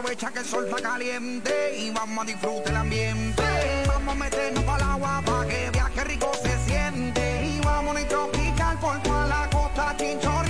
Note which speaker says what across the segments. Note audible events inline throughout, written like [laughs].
Speaker 1: aprovecha que el sol está caliente y vamos a disfrutar el ambiente. Vamos a meternos para el agua para que viaje rico se siente. Y vamos a tropical por toda la costa chinchorreal.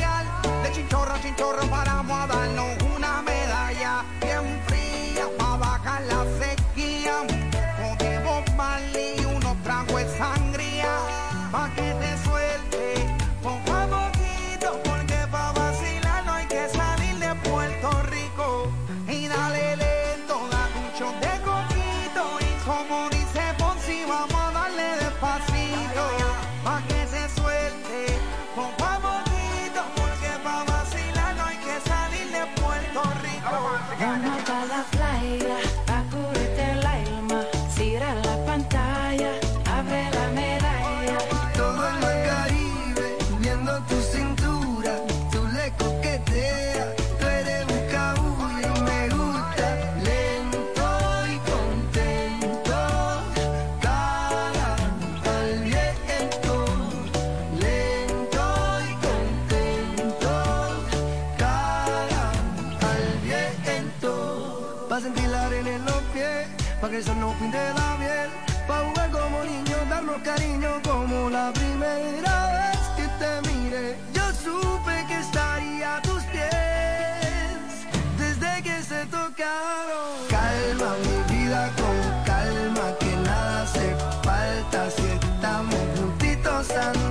Speaker 2: Pinte la piel, pa' jugar como niños, darnos cariño como la primera vez que te miré. Yo supe que estaría a tus pies desde que se tocaron. Calma mi vida con calma, que nada hace falta si estamos juntitos andando.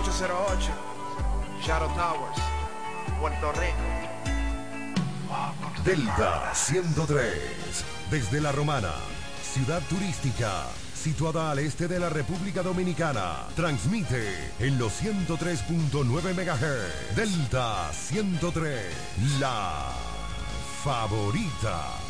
Speaker 1: 808 Shadow Towers Puerto Rico
Speaker 3: Delta 103. Desde La Romana, ciudad turística, situada al este de la República Dominicana. Transmite en los 103.9 MHz. Delta 103. La favorita.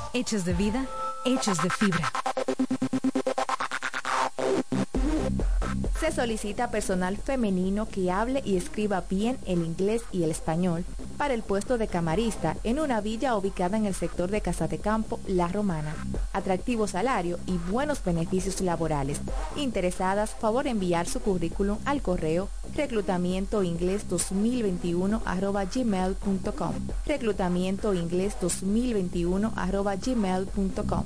Speaker 4: hechos de vida, hechos de fibra.
Speaker 5: Se solicita personal femenino que hable y escriba bien el inglés y el español para el puesto de camarista en una villa ubicada en el sector de Casa de Campo, La Romana. Atractivo salario y buenos beneficios laborales. Interesadas, favor enviar su currículum al correo reclutamientoingles2021@gmail.com. reclutamientoingles2021@gmail.com.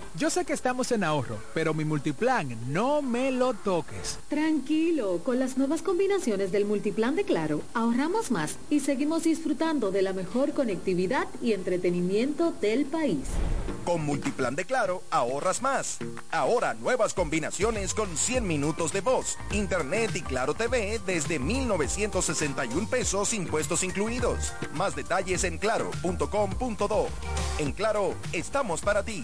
Speaker 6: yo sé que estamos en ahorro, pero mi multiplan no me lo toques.
Speaker 7: Tranquilo, con las nuevas combinaciones del multiplan de Claro, ahorramos más y seguimos disfrutando de la mejor conectividad y entretenimiento del país.
Speaker 8: Con Multiplan de Claro, ahorras más. Ahora nuevas combinaciones con 100 minutos de voz, internet y Claro TV desde 1,961 pesos impuestos incluidos. Más detalles en claro.com.do. En Claro, estamos para ti.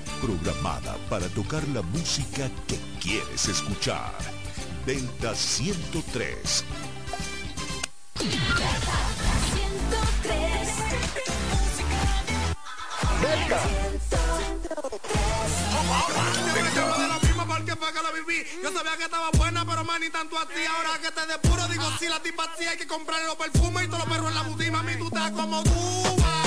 Speaker 9: Programada para tocar la música que quieres escuchar. Delta 103.
Speaker 10: porque fue que la viví. Yo sabía que estaba buena, pero man, ni tanto así. Ahora que te depuro, digo, si la tipa así, hay que comprarle los perfumes y todos los perros en la boutique. Mami, tú estás como tú.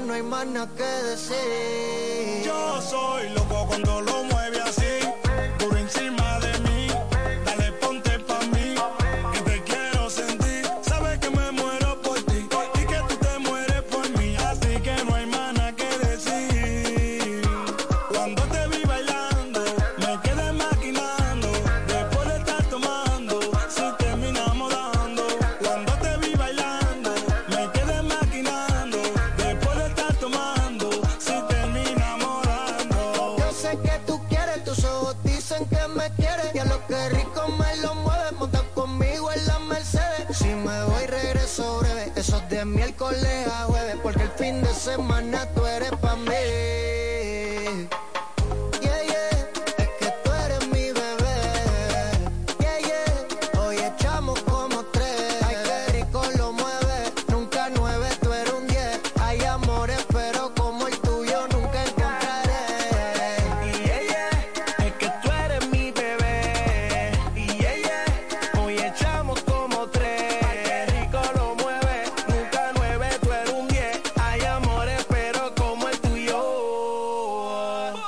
Speaker 10: no
Speaker 11: hay más nada que decir.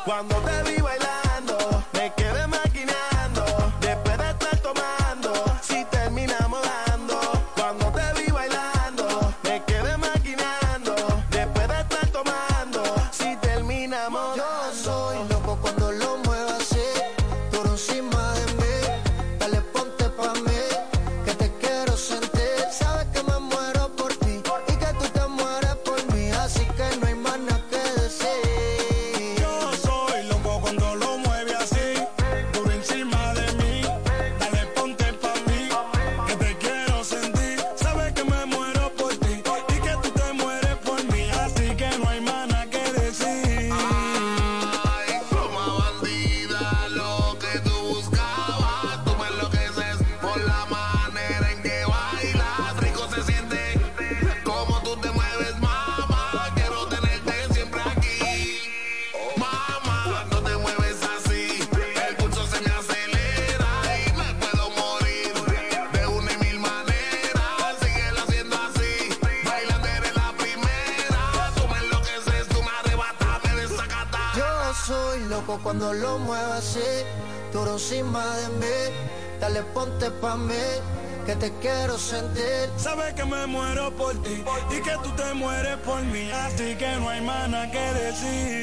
Speaker 12: Cuando te vi bailar. me
Speaker 11: muero por ti y que tú te mueres por mí. Así que no hay más nada que decir.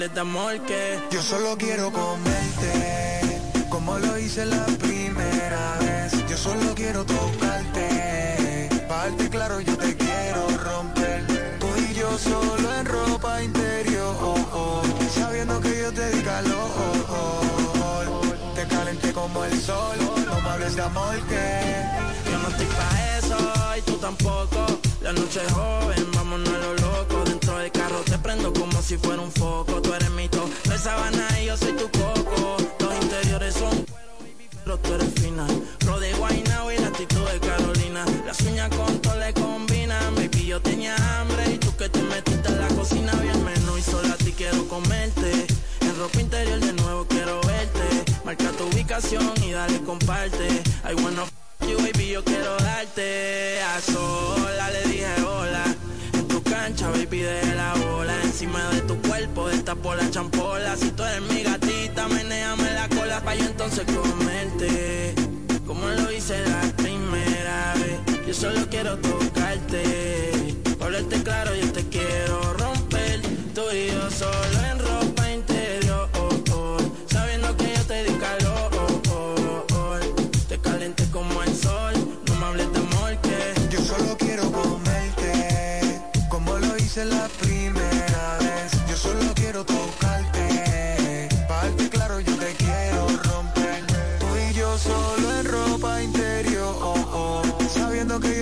Speaker 13: hables de amor que
Speaker 14: yo solo quiero comerte, como lo hice la primera vez. Yo solo quiero tocarte, parte claro yo te quiero romper. Tú y yo solo en ropa interior, sabiendo que yo te di calor. Te calenté como el sol, no me hables de amor que
Speaker 13: yo no estoy pa' eso y tú tampoco. La noche es joven, vámonos a lo loco como si fuera un foco. Tú eres mi top, tres sábanas y yo soy tu coco. Los interiores son pero tú eres fina. Lo de Guaynabo y la actitud de Carolina. Las uñas con todo le combinan. Baby, yo tenía hambre y tú que te metiste en la cocina. Vi el menú y solo a ti quiero comerte. En ropa interior de nuevo quiero verte. Marca tu ubicación y dale comparte. Ay, bueno, you baby, yo quiero darte. A sola le cancha, baby, de la bola. Encima de tu cuerpo, esta por la champola. Si tú eres mi gatita, meneame la cola pa yo entonces comerte. Como lo hice la primera vez, yo solo quiero tocarte. Hablarte claro, yo te quiero romper, tú y yo solo.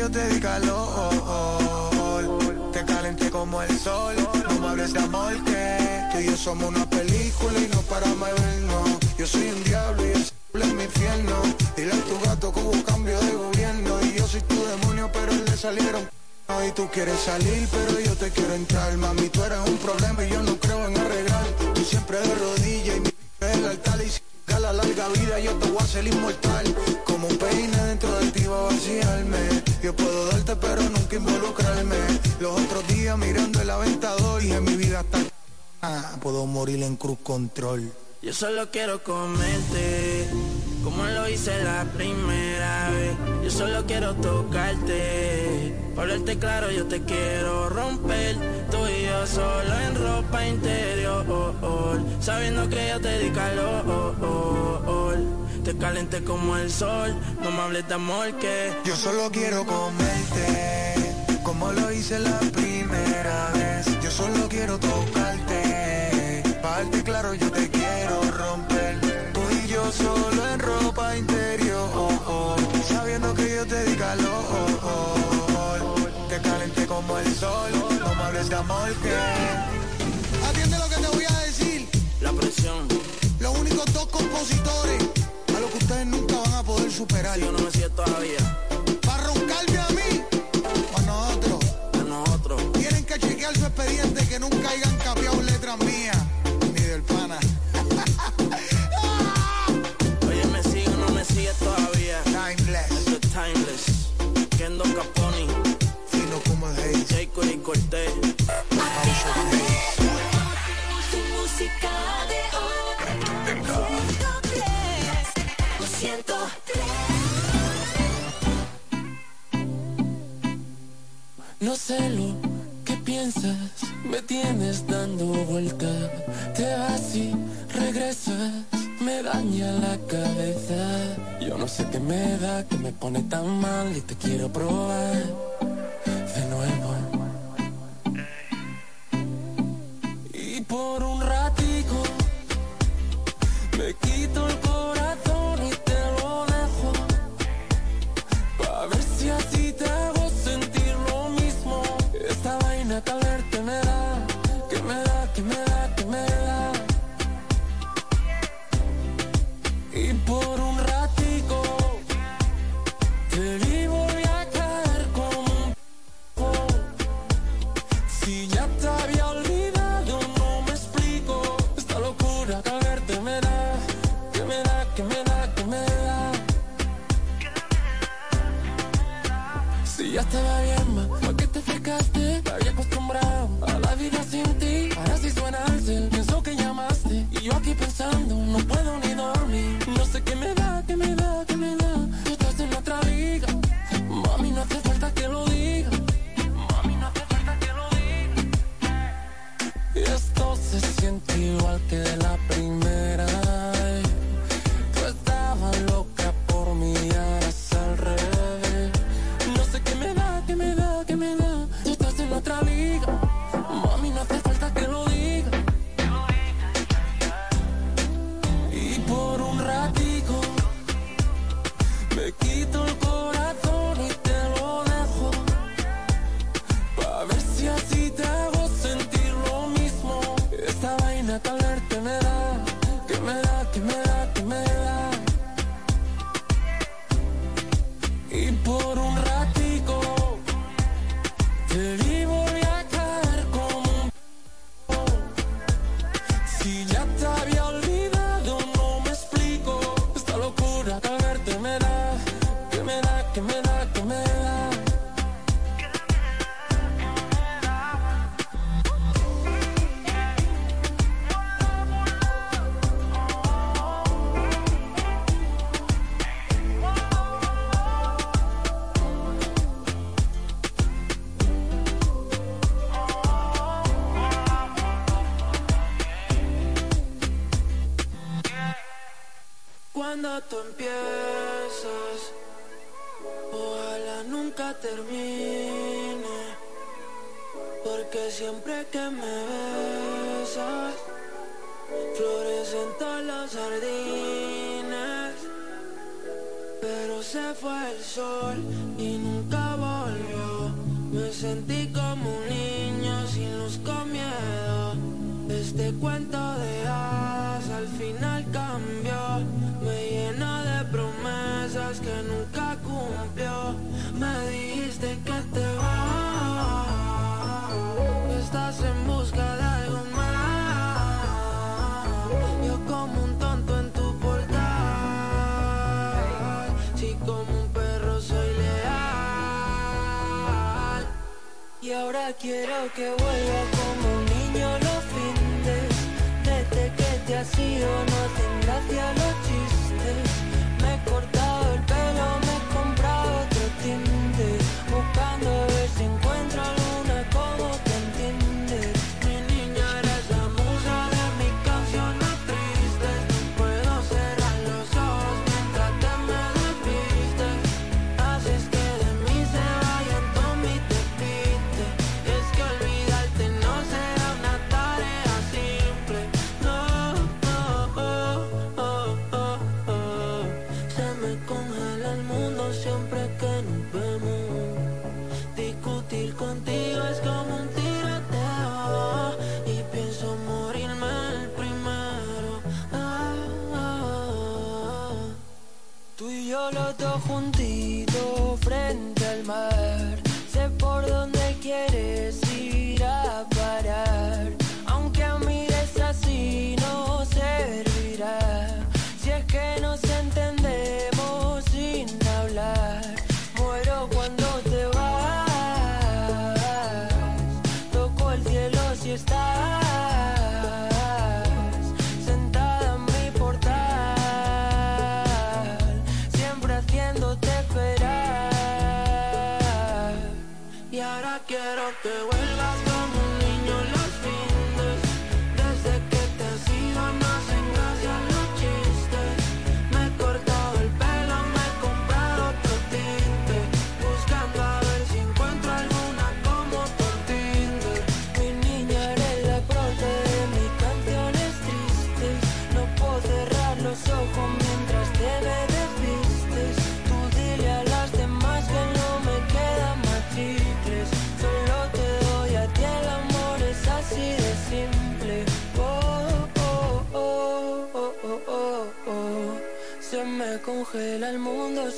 Speaker 13: Yo te di calor. Te calenté como el sol, no me hables de amor que
Speaker 14: tú y yo somos una película y no paramos de vernos. Yo soy un diablo y el es mi infierno. Dile a tu gato que hubo cambio de gobierno y yo soy tu demonio, pero le salieron. Y tú quieres salir, pero yo te quiero entrar. Mami, tú eres un problema y yo no creo en arreglar. Tú siempre de rodillas y mi es el altar. Y si la larga vida, yo te voy a hacer inmortal. Como un peine de ti va a vaciarme. Yo puedo darte, pero nunca involucrarme. Los otros días mirando el aventador en mi vida está. Ah, puedo morir en cruz control.
Speaker 13: Yo solo quiero comerte, como lo hice la primera vez. Yo solo quiero tocarte, para verte claro yo te quiero romper. Tú y yo solo en ropa interior, sabiendo que yo te di calor. Te calenté como el sol, no me hables de amor que
Speaker 14: Yo solo quiero comerte, como lo hice la primera vez. Yo solo quiero tocarte, pa' darte claro yo te quiero romper. Tú y yo solo en ropa interior, sabiendo que yo te di calor. Te calenté como el sol, no me hables de amor que...
Speaker 15: Atiende lo que te voy a decir.
Speaker 13: la presión.
Speaker 15: Los únicos dos compositores ustedes nunca van a poder superar.
Speaker 13: Yo no me siento todavía.
Speaker 15: Para roncarme a mí a nosotros.
Speaker 13: A nosotros.
Speaker 15: Tienen que chequear su expediente que nunca hayan cambiado letras mías ni del pana.
Speaker 13: Oye, ¿me sigue o no me sigue todavía?
Speaker 15: Timeless.
Speaker 13: Esto es timeless. Kendo Caponi.
Speaker 15: Fino como el.
Speaker 13: Jacob y Cortés.
Speaker 16: No sé lo que piensas, me tienes dando vuelta. Te vas y regresas, me daña la cabeza. Yo no sé qué me da, que me pone tan mal y te quiero probar de nuevo. Y por un ratico me quito el corazón que a ti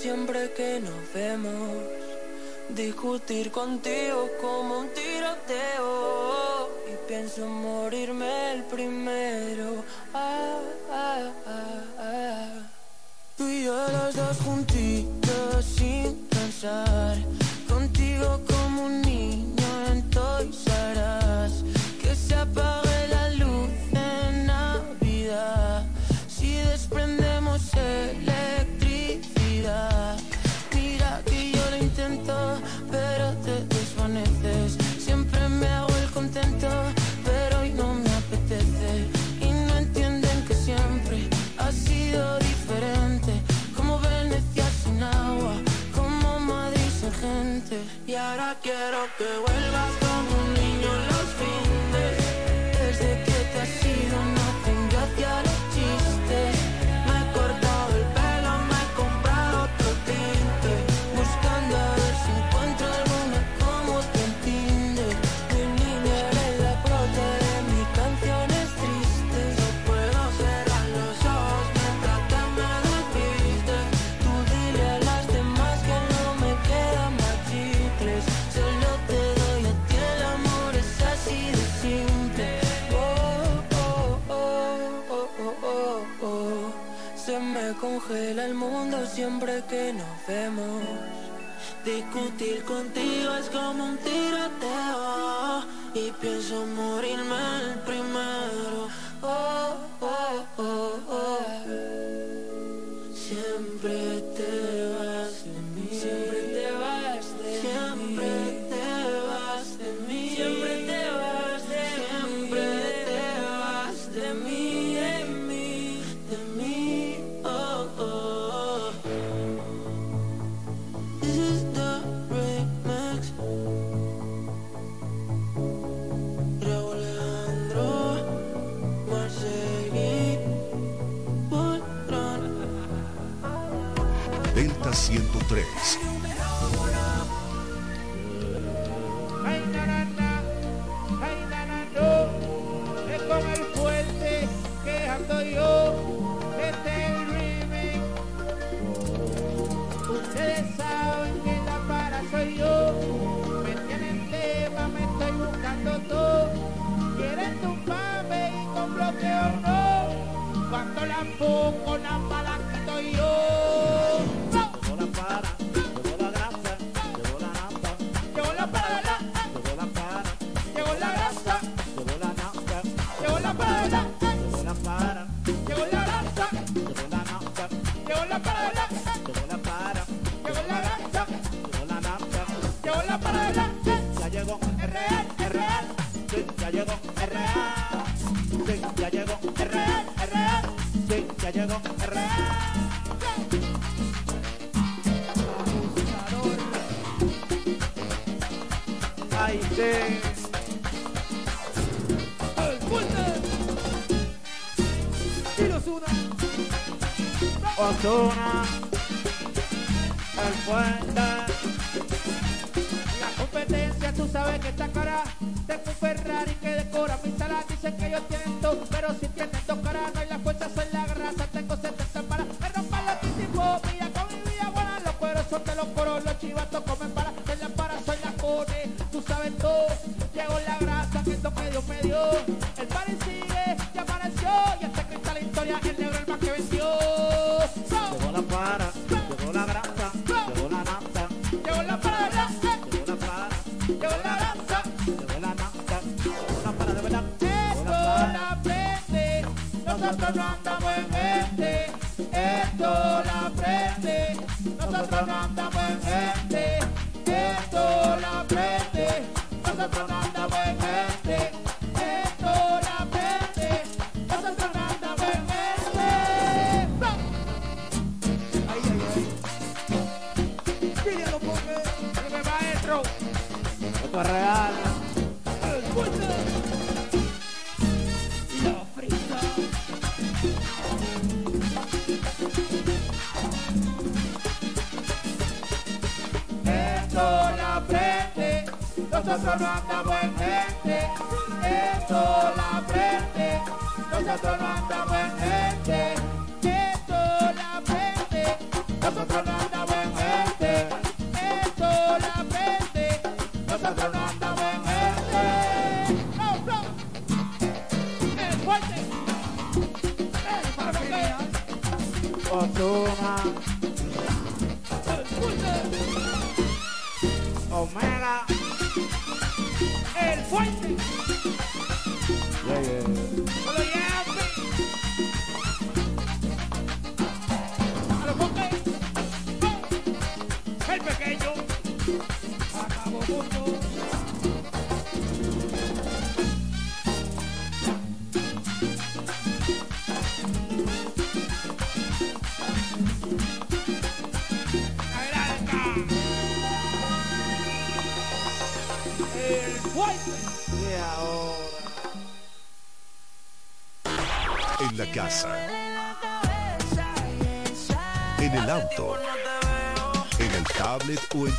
Speaker 16: siempre que nos vemos. Discutir contigo como un tiroteo. Y pienso morirme el primero. Ah, ah, ah, ah. Tú y los dos juntitos sin pensar. congela el mundo siempre que nos vemos. Discutir contigo es como un tiroteo y pienso morirme el primero. Oh, oh, oh,
Speaker 17: champú con la El puente. Y. Ozuna. El puente. La competencia, tú sabes que está cara. Tengo un Ferrari que decora mi sala. Dicen que ellos tienen pero si tienen dos caras, no hay la fuerza, soy la grasa. Tengo 70 para me rompan los tipos. Mira con mi vida buena, los cueros son de los coros, los chivatos comen para. Soy la para, soy la cone. Todo. Llegó la grasa que esto medio me dio. El party sigue, ya amaneció. Y que está la historia, el negro el más que venció. Llegó la para, llegó la grasa, llegó la nata. Llegó la para, llegó la para, llegó la grasa, llegó la nata. Llegó la para de verdad. Esto la aprende, nosotros no andamos en gente. Esto la aprende, nosotros no andamos en gente.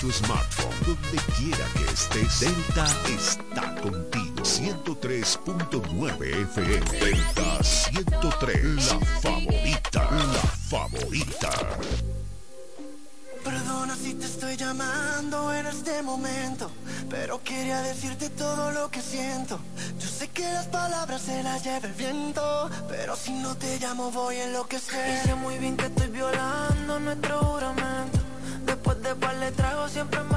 Speaker 9: Tu smartphone. Donde quiera que estés. Delta está contigo. 103.9 FM. Delta 103. La favorita. La favorita.
Speaker 11: Perdona si te estoy llamando en este momento, pero quería decirte todo lo que siento. Yo sé que las palabras se las lleva el viento, pero si no te llamo voy a enloquecer. Y sé muy bien que estoy violando nuestro juramento. Par de tragos siempre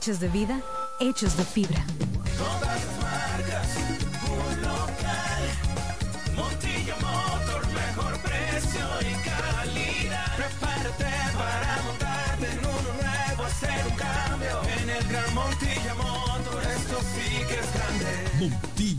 Speaker 18: hechos de vida, hechos de fibra.
Speaker 19: Todas marcas, un local. Montilla Motor, mejor precio y calidad. Prepárate para montarte en uno nuevo, hacer un cambio. En el Gran Montilla Motor, esto sí que es grande.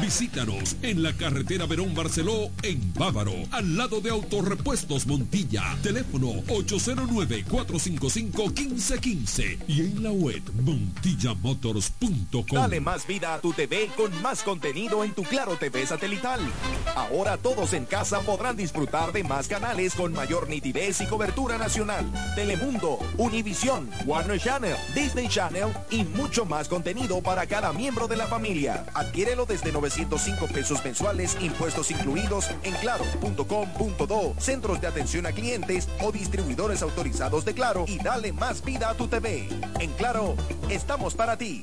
Speaker 20: Visítanos en la carretera Verón Barceló en Bávaro, al lado de Autorepuestos Montilla. Teléfono 809-455-1515 y en la web montillamotors.com.
Speaker 8: Dale más vida a tu TV con más contenido en tu Claro TV satelital. Ahora todos en casa podrán disfrutar de más canales con mayor nitidez y cobertura nacional. Telemundo, Univisión, Warner Channel, Disney Channel y mucho más contenido para cada miembro de la familia. Adquiérelo desde 905 pesos mensuales, impuestos incluidos en claro.com.do, centros de atención a clientes o distribuidores autorizados de Claro y dale más vida a tu TV. En Claro, estamos para ti.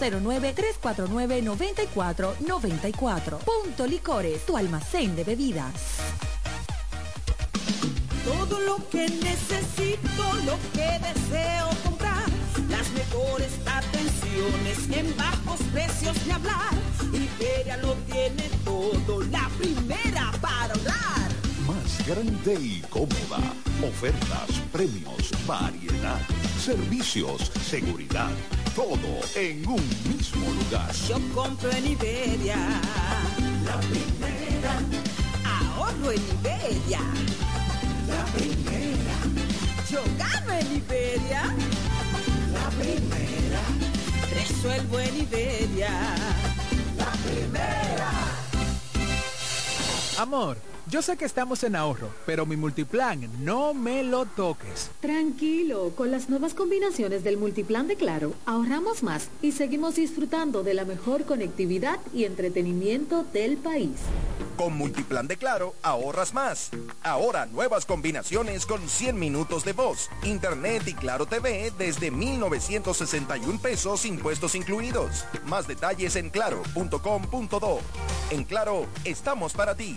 Speaker 4: 809-349-9494. Punto Licores, tu almacén de bebidas.
Speaker 21: Todo lo que necesito, lo que deseo comprar, las mejores atenciones en bajos precios de hablar. Iberia lo tiene todo, la primera para hablar.
Speaker 22: Más grande y cómoda. Ofertas, premios, variedad, servicios, seguridad. Todo en un mismo lugar.
Speaker 21: Yo compro en Iberia, la primera. Ahorro en Iberia, la primera. Yo gano en Iberia, la primera. Resuelvo en Iberia, la primera.
Speaker 6: Amor, yo sé que estamos en ahorro, pero mi multiplan no me lo toques.
Speaker 23: Tranquilo, con las nuevas combinaciones del multiplan de Claro, ahorramos más y seguimos disfrutando de la mejor conectividad y entretenimiento del país.
Speaker 8: Con Multiplan de Claro, ahorras más. Ahora nuevas combinaciones con 100 minutos de voz, internet y Claro TV desde 1,961 pesos impuestos incluidos. Más detalles en claro.com.do. En Claro, estamos para ti.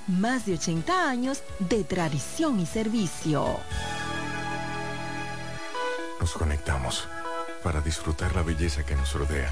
Speaker 4: más de 80 años de tradición y servicio.
Speaker 24: Nos conectamos para disfrutar la belleza que nos rodea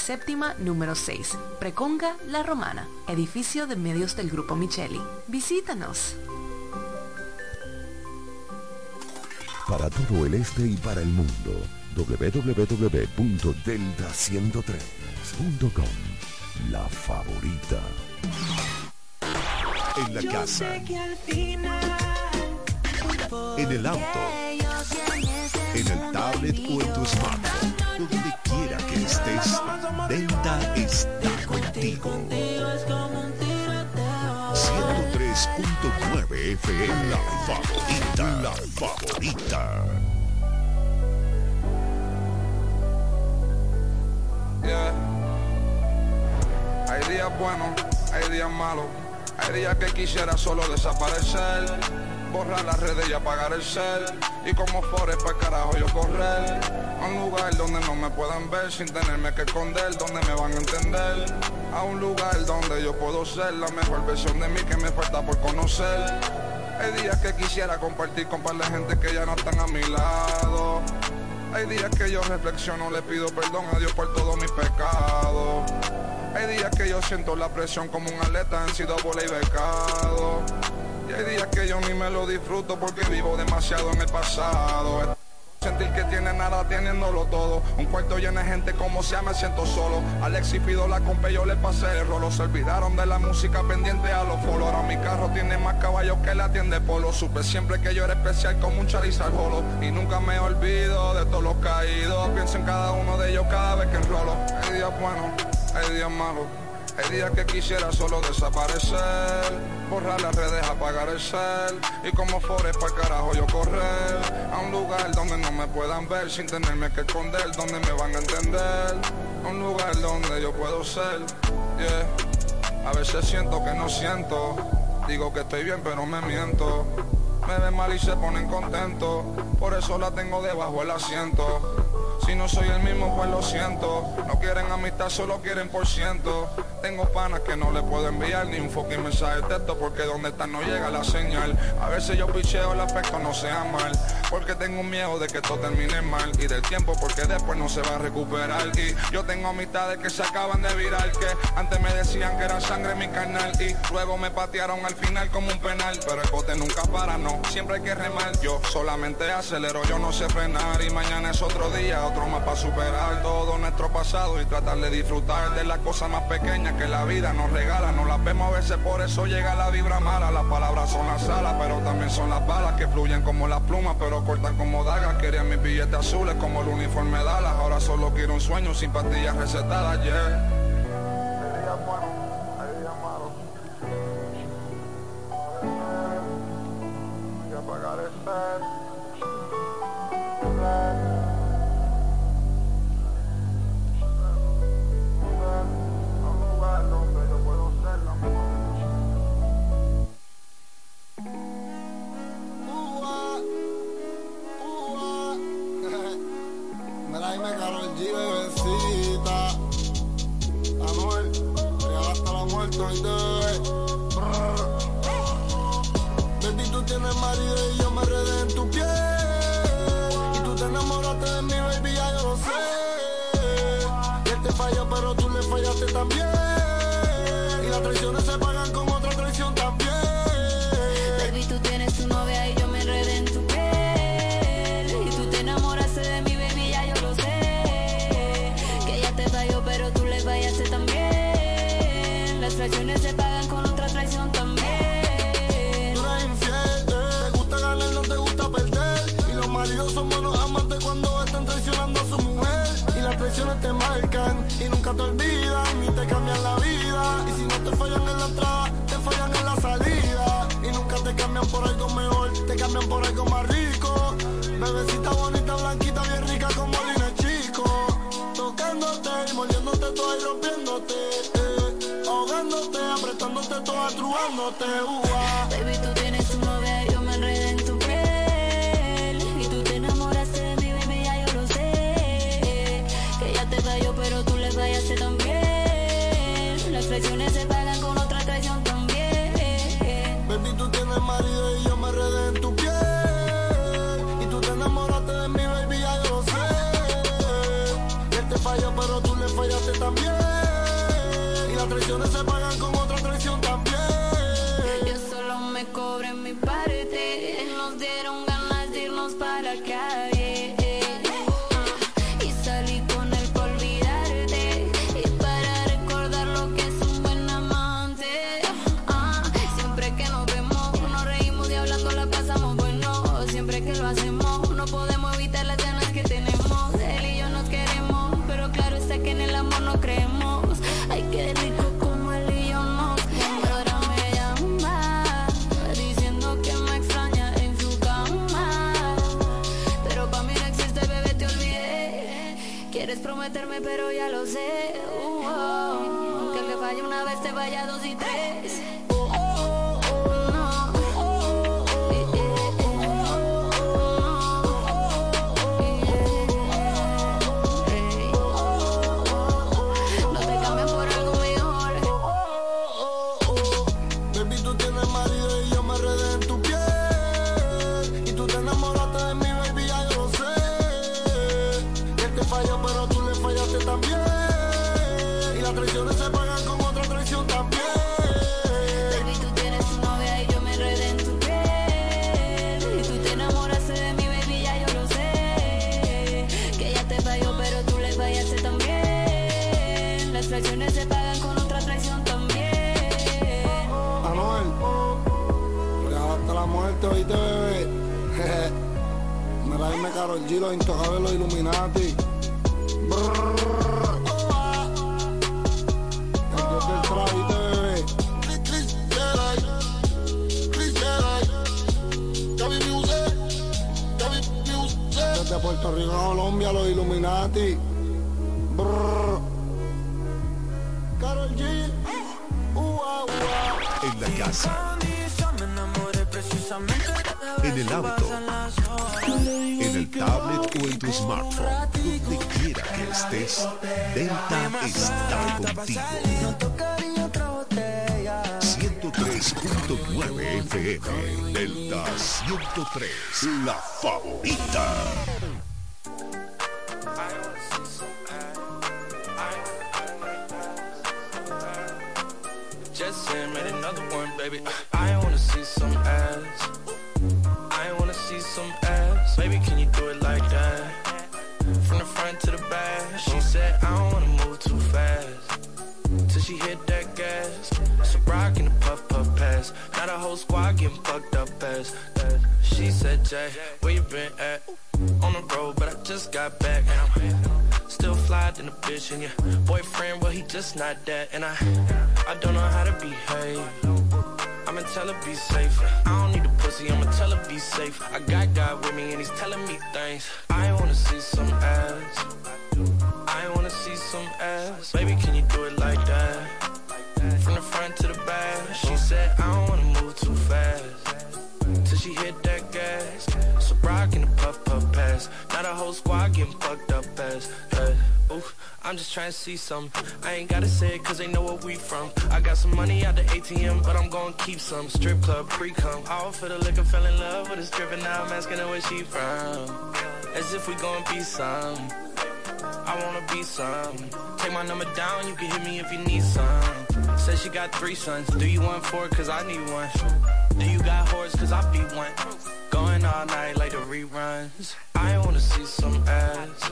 Speaker 25: séptima número 6, Preconga La Romana, edificio de medios del Grupo Micheli. Visítanos.
Speaker 22: Para todo el este y para el mundo, www.delta103.com. La favorita.
Speaker 9: En la casa. En el auto. En el tablet o en tu smartphone. Estés, Delta está contigo. 103.9 FM. La favorita. La favorita.
Speaker 26: Hay días buenos, hay días malos, hay días que quisiera solo desaparecer, borrar las redes y apagar el cel, y como Forest para carajo yo correr, a un lugar donde no me puedan ver sin tenerme que esconder, donde me van a entender, a un lugar donde yo puedo ser la mejor versión de mí que me falta por conocer. Hay días que quisiera compartir con par de gente que ya no están a mi lado. Hay días que yo reflexiono, le pido perdón a Dios por todos mis pecados. Hay días que yo siento la presión como un atleta en sido bola y becado. Y hay días que yo ni me lo disfruto porque vivo demasiado en el pasado. Sentir que tiene nada teniéndolo todo. Un cuarto lleno de gente como sea me siento solo. Alex y pido la compa yo le pasé el rolo. Se olvidaron de la música pendiente a los folos. Ahora mi carro tiene más caballos que la tienda polo. Supe siempre que yo era especial como un Charizard Holo. Y nunca me olvido de todos los caídos. Pienso en cada uno de ellos cada vez que enrolo. Hay días buenos, hay días malos. Hay días que quisiera solo desaparecer, borrar las redes, apagar el cel y como Forest para carajo yo correr a un lugar donde no me puedan ver sin tenerme que esconder, donde me van a entender, a un lugar donde yo puedo ser, yeah. A veces siento que no siento, digo que estoy bien pero me miento. Me ven mal y se ponen contentos, por eso la tengo debajo del asiento. Si no soy el mismo, pues lo siento. No quieren amistad, solo quieren por ciento. Tengo panas que no le puedo enviar ni un fucking mensaje de texto porque donde están no llega la señal. A veces yo picheo el aspecto no sea mal. Porque tengo miedo de que esto termine mal. Y del tiempo porque después no se va a recuperar. Y yo tengo amistades que se acaban de virar. Que antes me decían que era sangre mi carnal. Y luego me patearon al final como un penal. Pero el bote nunca para, no. Siempre hay que remar. Yo solamente acelero, yo no sé frenar. Y mañana es otro día, otro para superar todo nuestro pasado y tratar de disfrutar de las cosas más pequeñas que la vida nos regala. No las vemos a veces, por eso llega la vibra mala. Las palabras son las alas, pero también son las balas que fluyen como las plumas, pero cortan como dagas. Quería mis billetes azules como el uniforme Dallas. Ahora solo quiero un sueño sin pastillas recetadas, yeah.
Speaker 15: los intocables, los Illuminati. Brrr. de Puerto Rico Colombia, los Illuminati. Brrr. Carol G.
Speaker 9: En la casa. En el agua tu smartphone, donde quiera que estés, Delta está contigo. 103.9 FM, Delta 103, la favorita.
Speaker 13: Where you been at? On the road, but I just got back. And I'm still fly than a bitch. And your boyfriend, well, he just not that. And I, I don't know how to behave. I'ma tell her be safe. I don't need a pussy, I'ma tell her be safe. I got God with me and he's telling me things. I wanna see some ass. I wanna see some ass. Baby, can you do it? whole squad getting fucked up as, Ooh, I'm just trying to see some. I ain't gotta say it cause they know where we from. I got some money out the ATM But I'm gonna keep some. Strip club, pre-cum All for the liquor, fell in love with a stripper Now I'm asking her where she from. As if we gonna be some. I wanna be some.
Speaker 16: Take my number down, you can hit me if you need some. Said she got three sons. Do you want four? Cause I need one. Do you got horse? Cause I be one. Going all night like the reruns. I wanna see some ass.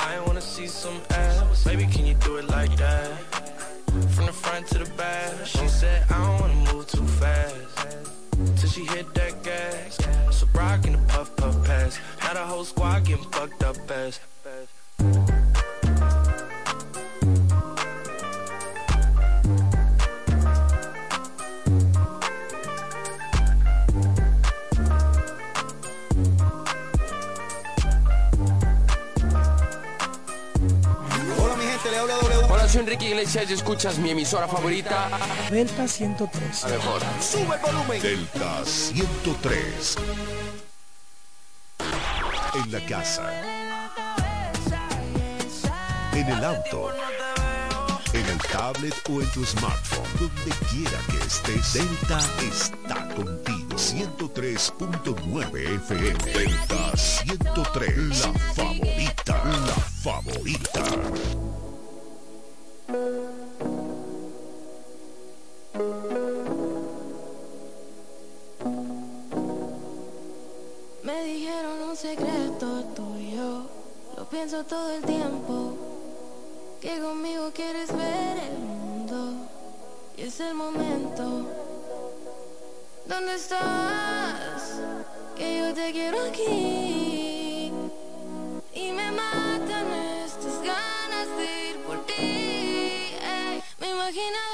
Speaker 16: I wanna see some ass. Baby, can you do it like that? From the front to the back. She said, I don't wanna move too fast. Till she hit that gas. So rock in the puff puff pass. Now the whole squad getting fucked up fast.
Speaker 27: Enrique Iglesias y escuchas mi emisora favorita.
Speaker 28: Delta 103.
Speaker 27: La mejor.
Speaker 29: Sube el volumen.
Speaker 9: Delta 103. En la casa. En el auto. En el tablet o en tu smartphone. Donde quiera que estés. Delta está contigo. 103.9 FM. Delta 103. La favorita. La favorita.
Speaker 30: Pienso todo el tiempo, que conmigo quieres ver el mundo y es el momento. ¿Dónde estás? Que yo te quiero aquí y me matan estas ganas de ir por ti. Me imaginaba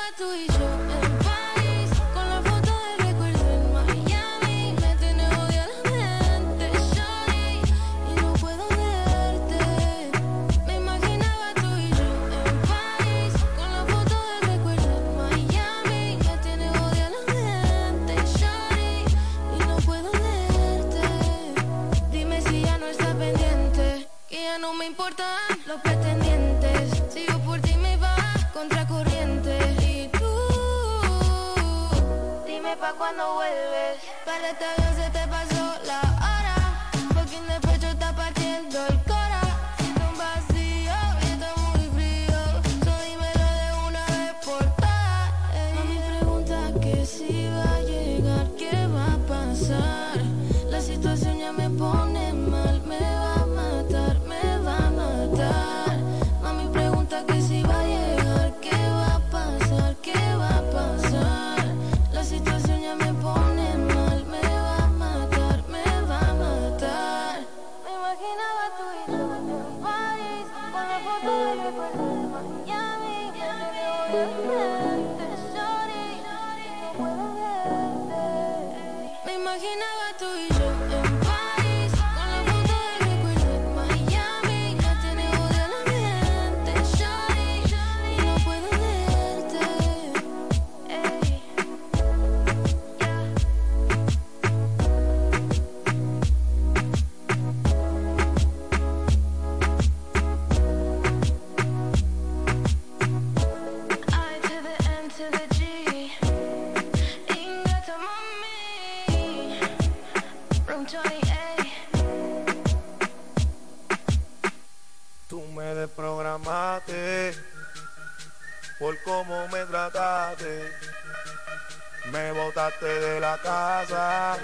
Speaker 30: cuando vuelves. Para por
Speaker 10: cómo me trataste. Me botaste de la casa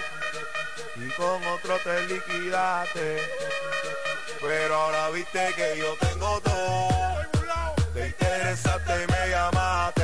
Speaker 10: y con otro te liquidaste. Pero ahora viste que yo tengo todo. Te interesaste y me llamaste.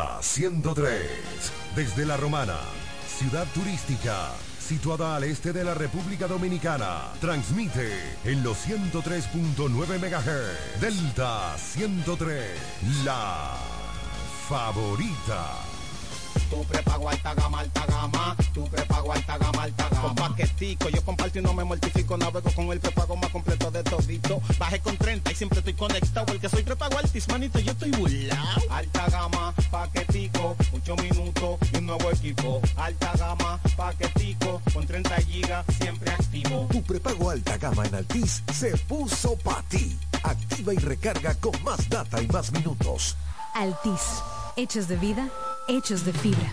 Speaker 22: Delta 103, desde La Romana, ciudad turística, situada al este de la República Dominicana, transmite en los 103.9 MHz. Delta 103, la favorita.
Speaker 29: Tu prepago alta gama, alta gama. Tu prepago alta gama, alta gama. Con paquetico, yo comparto y no me mortifico. Navego con el prepago más completo de todito. Bajé con 30 y siempre estoy conectado. El que soy prepago altis, manito, yo estoy burlao. Equipo. Alta gama, paquetico, con 30 gigas, siempre activo.
Speaker 22: Tu prepago alta gama en Altis se puso para ti. Activa y recarga con más data y más minutos.
Speaker 31: Altis, hechos de vida, hechos de fibra.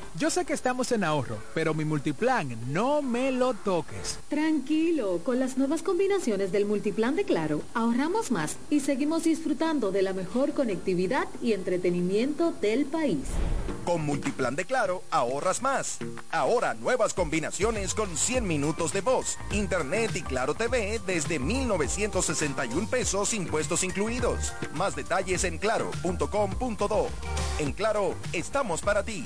Speaker 6: yo sé que estamos en ahorro, pero mi multiplan no me lo toques.
Speaker 23: Tranquilo, con las nuevas combinaciones del multiplan de Claro, ahorramos más y seguimos disfrutando de la mejor conectividad y entretenimiento del país.
Speaker 8: Con Multiplan de Claro, ahorras más. Ahora nuevas combinaciones con 100 minutos de voz, internet y Claro TV desde 1,961 pesos impuestos incluidos. Más detalles en claro.com.do. En Claro, estamos para ti.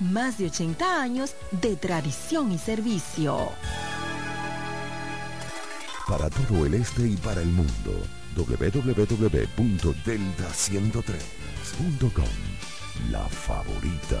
Speaker 4: más de 80 años de tradición y servicio.
Speaker 9: Para todo el este y para el mundo, www.delta103.com. La favorita.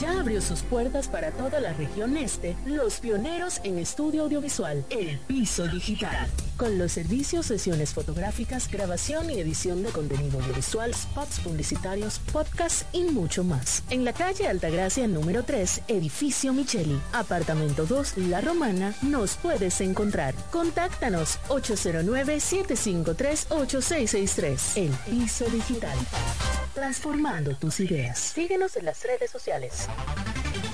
Speaker 32: Ya abrió sus puertas para toda la región este, los pioneros en estudio audiovisual, El Piso Digital. Con los servicios, sesiones fotográficas, grabación y edición de contenido audiovisual, spots publicitarios, podcasts y mucho más. En la calle Altagracia número 3, edificio Micheli, apartamento 2, La Romana, nos puedes encontrar. Contáctanos 809-753-8663. El Piso Digital. Transformando tus ideas. Síguenos en las redes sociales. Thanks.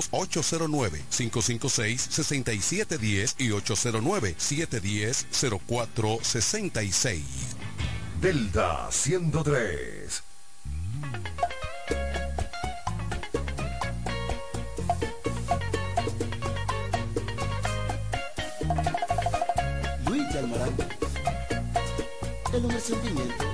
Speaker 33: 809-556-6710 y 809-710-0466.
Speaker 34: Delta 103.
Speaker 35: Luis Almarán, el hombre sentimiento.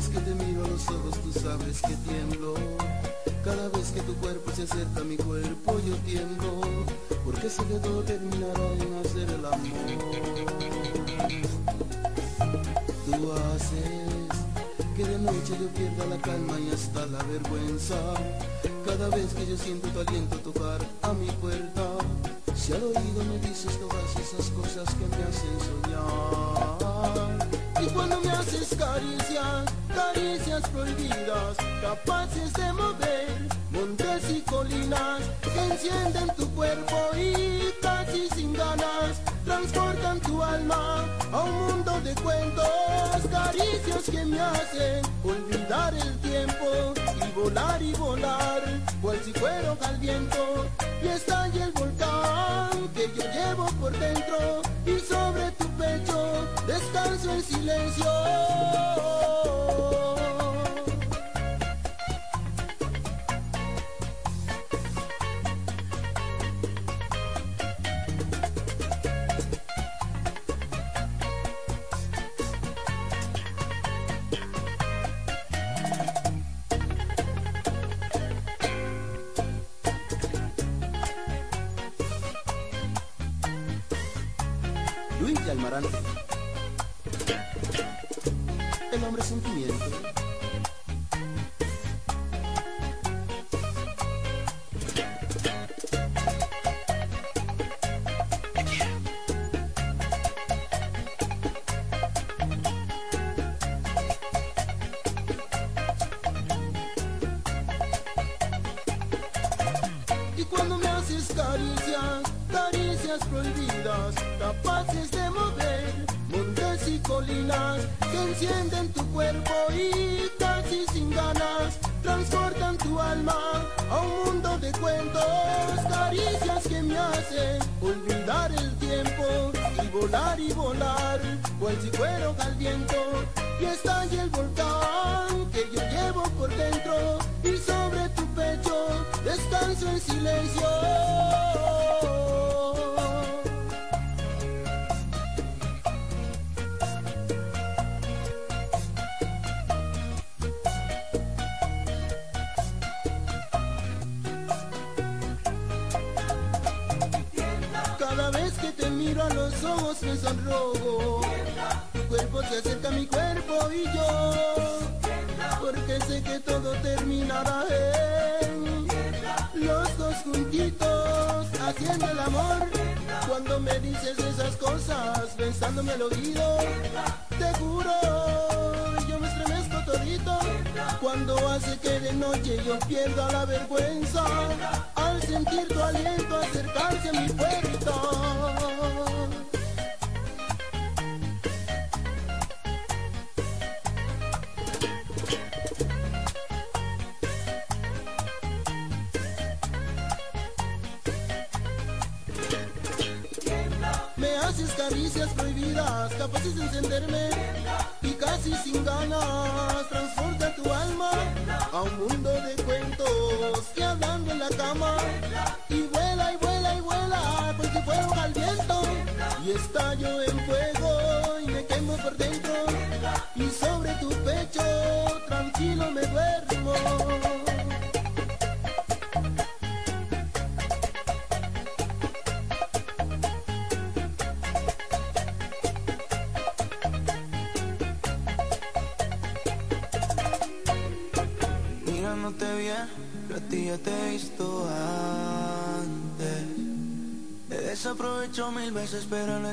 Speaker 35: Vez que te miro a los ojos tú sabes que tiemblo. Cada vez que tu cuerpo se acerca a mi cuerpo yo tiemblo, porque sé que todo terminará en hacer el amor. Tú haces que de noche yo pierda la calma y hasta la vergüenza. Cada vez que yo siento tu aliento tocar a mi puerta, si al oído me dices todas esas cosas que me hacen soñar. Y cuando me haces caricias, caricias prohibidas, capaces de mover montes y colinas, que encienden tu cuerpo y casi sin ganas, transportan tu alma a un mundo de cuentos, caricias que me hacen olvidar el tiempo y volar y volar, cual si fuera al viento, y estalla el volcán que yo llevo por dentro y sobre tu pecho descanso en silencio.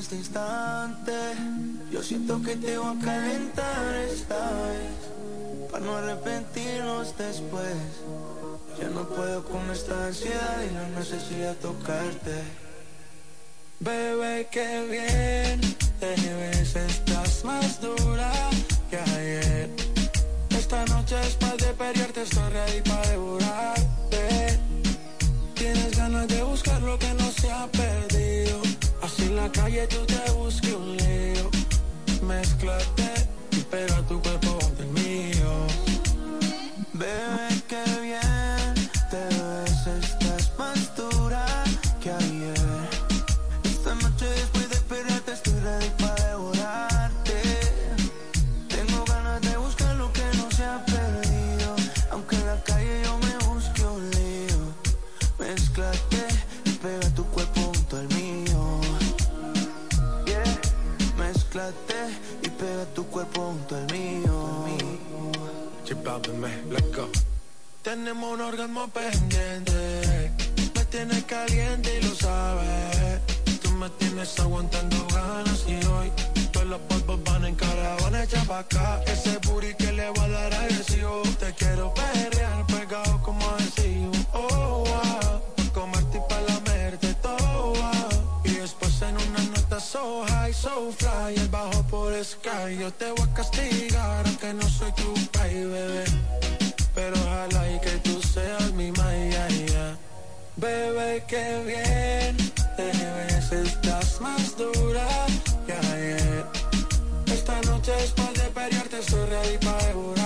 Speaker 16: Este instante yo siento que te voy a calentar esta vez. Para no arrepentirnos después. Ya no puedo con esta ansiedad y la necesidad de tocarte. Bebé, qué bien te ves, estás más dura que ayer. Esta noche después de pelearte estoy ready para devorarte. Tienes ganas de buscar lo que no se ha perdido. Así en la calle tú te busques un lío. Mézclate y pega tu cuerpo contra el mío. Bebé, qué
Speaker 15: Tenemos un orgasmo pendiente. Me tienes caliente y lo sabes. Tú me tienes aguantando ganas y hoy todos los polvos van en caravana echa pa' acá. Ese booty que le va a dar agresivo. Te quiero perrear pegado como adhesivo. Oh, wow. Pa' comerte y pa' lamerte toda. Y después en una nota so high, so fly. El sky. Yo te voy a castigar aunque no soy tu país, bebé. Pero ojalá y que tú seas mi maya, ya. Bebé, qué bien te ves, estás más dura. Esta noche después de pelearte estoy ready para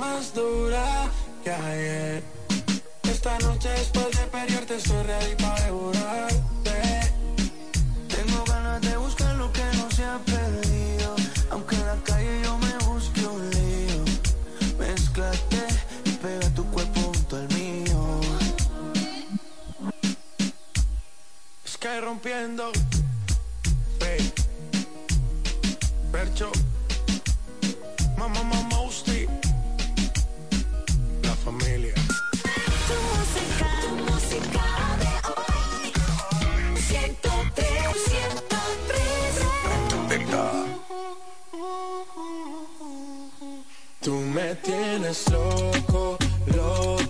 Speaker 15: más dura que ayer. Esta noche después de pelearte estoy ready para devorarte.
Speaker 16: Tengo ganas de buscar lo que no se ha perdido. Aunque en la calle yo me busque un lío. Mézclate y pega tu cuerpo junto al mío.
Speaker 15: Sky rompiendo. Tú me tienes loco, loco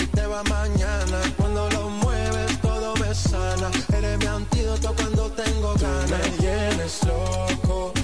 Speaker 15: y te va mañana. Cuando lo mueves, todo me sana. Eres mi antídoto cuando tengo ganas. me tienes loco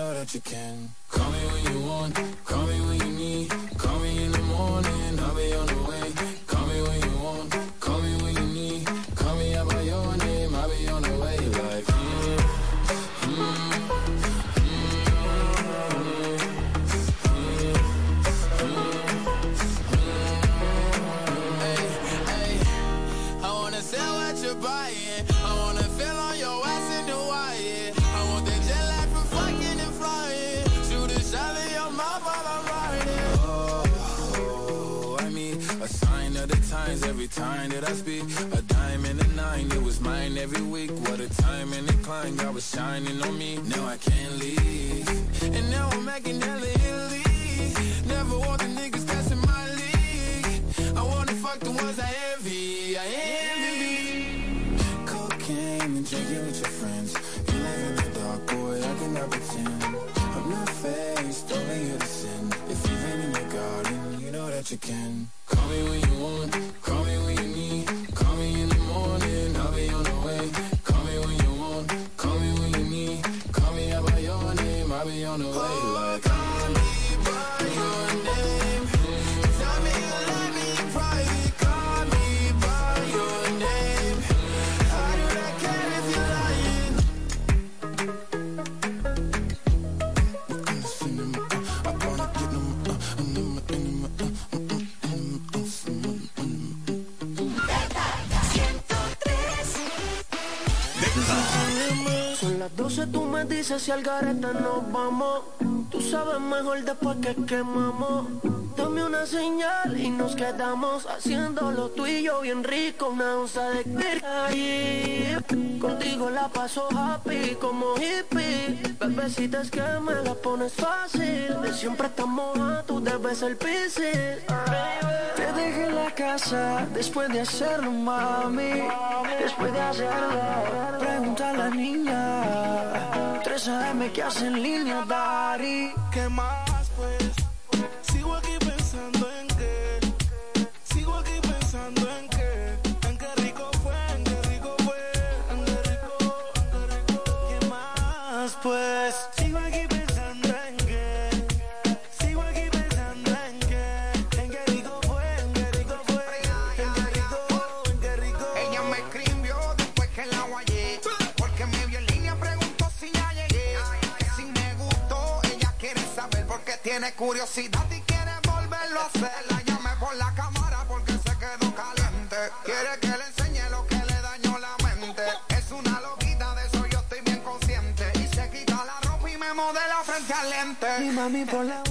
Speaker 15: know that you can.
Speaker 36: Call me when you want, call me when you need. Call me in the morning, I'll be on the could I be? A
Speaker 37: dime and a nine, it was mine every week. What a time and incline, God was shining on me. Now I can't leave. And now I'm making hella Italy. Never want the niggas cussing my league. I wanna fuck the ones I envy. I envy. Cocaine and drinking with your friends. You live in the dark, boy, I cannot pretend. I'm not faced, only here to sin. If you've been in your garden, you know that you can. Call me when you want, call
Speaker 16: Entonces tú me dices si al garete nos vamos. Tú sabes mejor después que quemamos. Dame una señal y nos quedamos haciéndolo tú y yo bien rico. Una onza de ahí. Contigo la paso happy como hippie. Bebecita que me la pones fácil. Siempre estamos a tú debes el piscis. Te dejé la casa después de hacerlo, mami. Después de hacerlo, pregunta a la niña 3 AM que hacen línea, Dari.
Speaker 11: ¿Qué más?
Speaker 1: curiosidad y quiere volverlo a hacer. La llame por la cámara porque se quedó caliente. Quiere que le enseñe lo que le dañó la mente. Es una loquita, de eso yo estoy bien consciente. Y se quita la ropa y me modela frente al lente.
Speaker 16: Y mami por la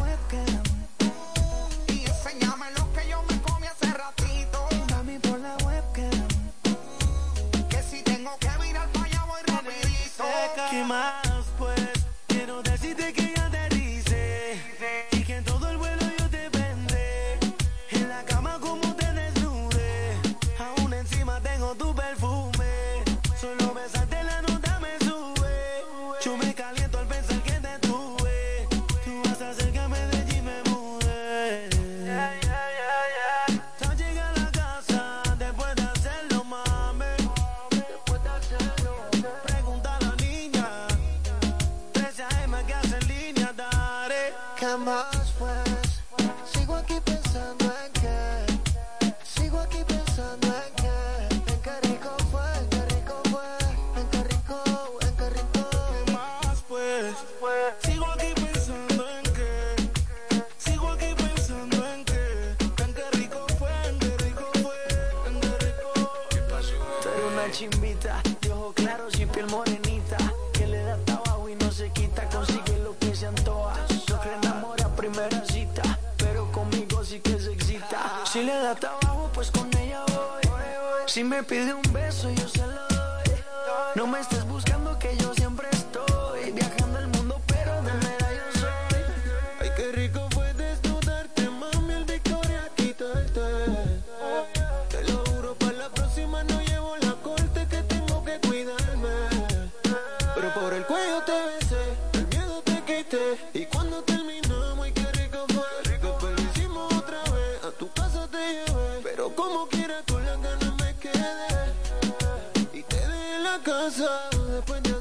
Speaker 11: después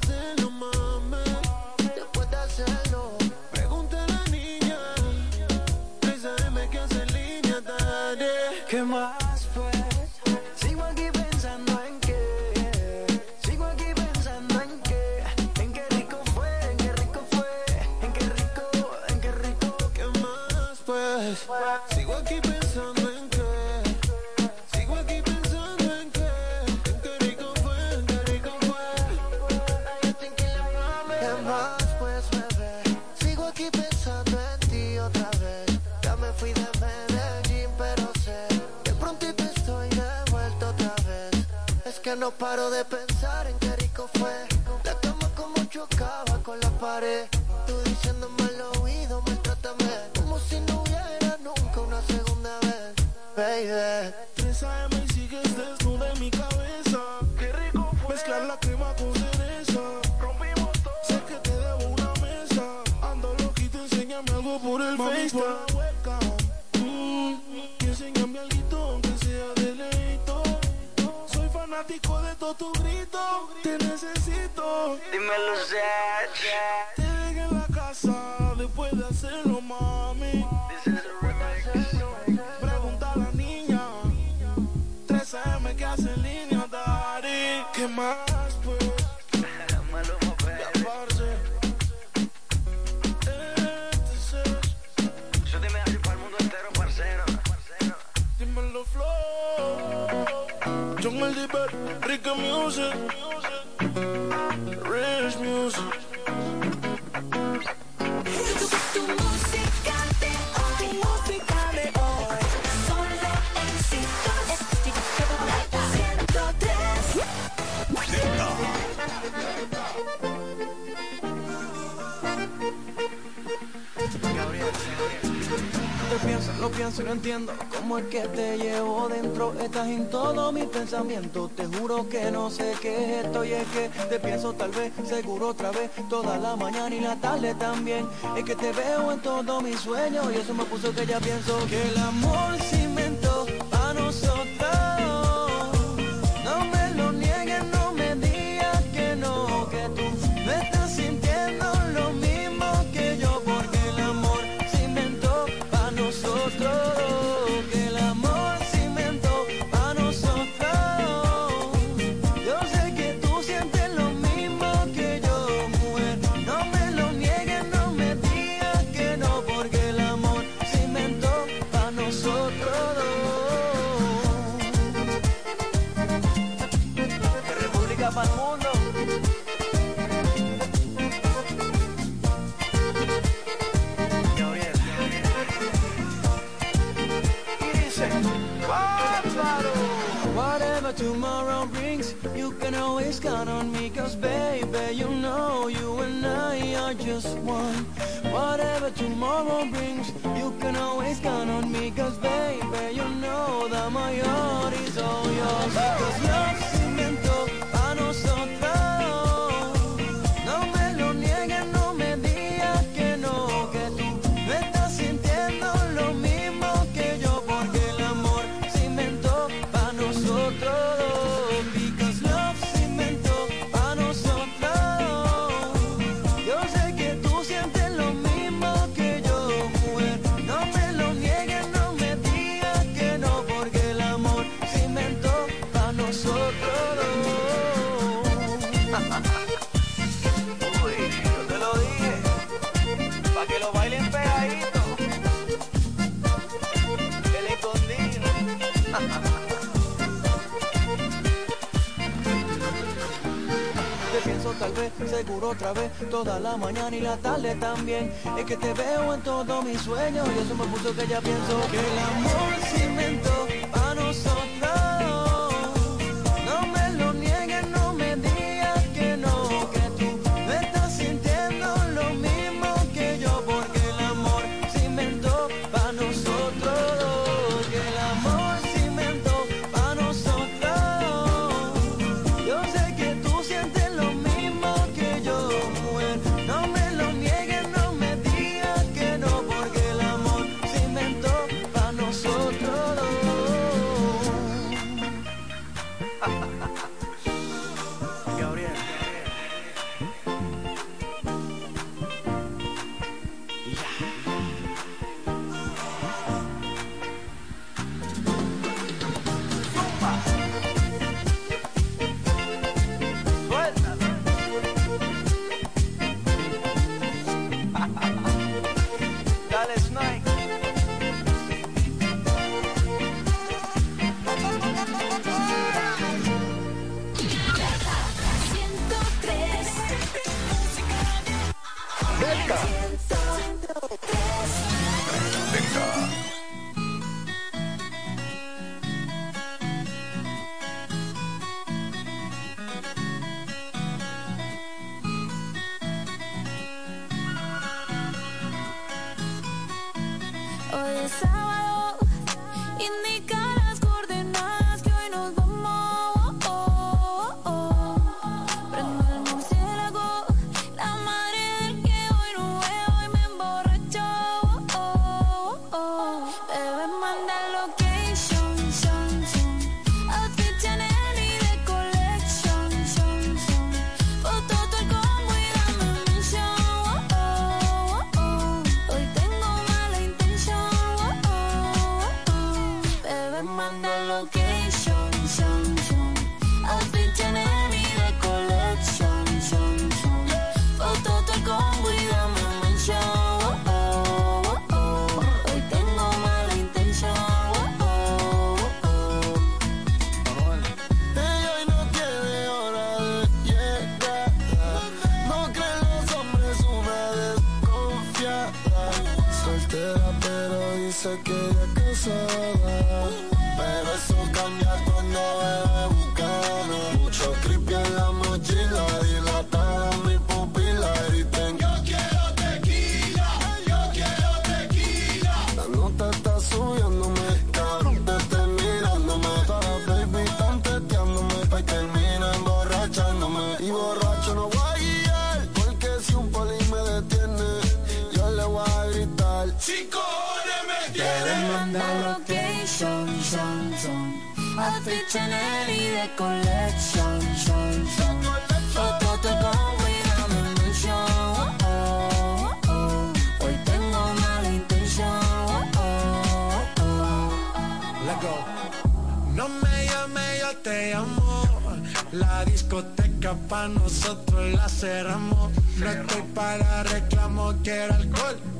Speaker 16: no
Speaker 38: paro de pensar.
Speaker 39: te
Speaker 16: llevo dentro, estás en todo mi pensamiento. Te juro que no sé qué es esto es que te pienso tal vez, seguro otra vez, toda la mañana y la tarde también. Es que te veo en todo mi sueño y eso me puso que ya pienso que el amor sí just one. Whatever tomorrow brings You can always count on me Cause baby, you know that my heart is all yours. Cause seguro otra vez Toda la mañana y la tarde también. Es que te veo en todos mis sueños Y eso me puso que ya pienso que el amor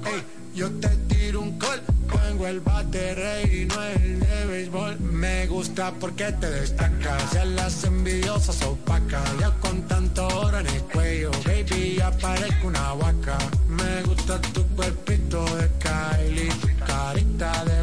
Speaker 40: Ey, yo te tiro un call. Tengo el bate rey y no el de béisbol. Me gusta porque te destacas. Ya las envidiosas opacas. Ya con tanto oro en el cuello. Baby, ya parezco una vaca. Me gusta tu cuerpito de Kylie. Carita
Speaker 37: de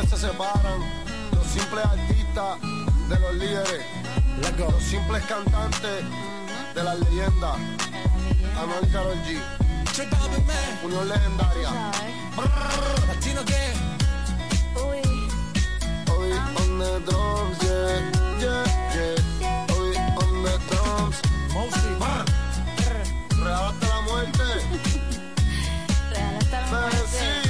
Speaker 40: que se separan, los simples artistas de los líderes, los simples cantantes de las leyendas, Anuel y Karol G, Unión Legendaria, Latino que
Speaker 37: Uy.
Speaker 40: Hoy on the drums, yeah, yeah, yeah. Hoy on the drums, Real hasta la muerte. [laughs]
Speaker 37: Real hasta la muerte.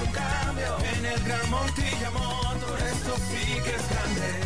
Speaker 37: un cambio. En
Speaker 10: el gran Montilla Motor, esto sí que es grande.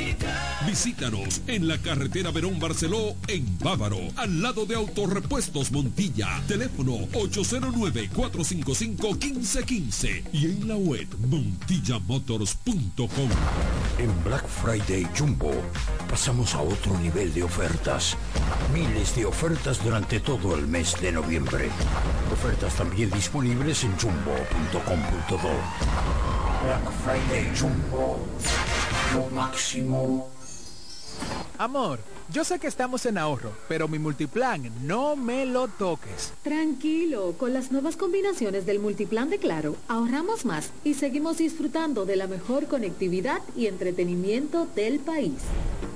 Speaker 33: Visítanos en la carretera Verón Barceló en Bávaro, al lado de Autorepuestos Montilla. Teléfono 809-455-1515 y en la web montillamotors.com.
Speaker 41: En Black Friday Jumbo pasamos a otro nivel de ofertas. Miles de ofertas durante todo el mes de noviembre. Ofertas también disponibles en jumbo.com.do. Black Friday Jumbo. Lo máximo.
Speaker 6: Amor, yo sé que estamos en ahorro, pero mi multiplan no me lo toques.
Speaker 23: Tranquilo, con las nuevas combinaciones del multiplan de Claro, ahorramos más y seguimos disfrutando de la mejor conectividad y entretenimiento del país.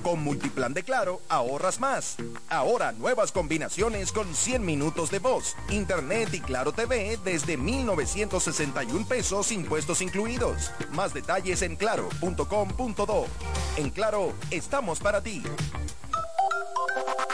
Speaker 8: Con Multiplan de Claro, ahorras más. Ahora nuevas combinaciones con 100 minutos de voz, internet y Claro TV desde 1,961 pesos impuestos incluidos. Más detalles en claro.com.do. En Claro, estamos para ti. Thank you.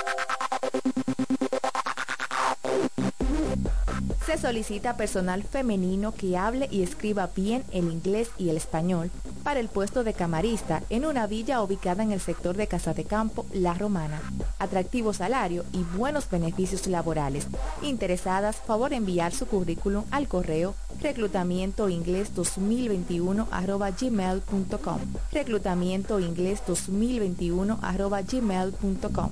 Speaker 5: Se solicita personal femenino que hable y escriba bien el inglés y el español para el puesto de camarista en una villa ubicada en el sector de Casa de Campo, La Romana. Atractivo salario y buenos beneficios laborales. Interesadas, favor enviar su currículum al correo reclutamientoingles2021@gmail.com. reclutamientoingles2021@gmail.com.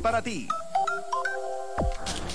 Speaker 8: para ti.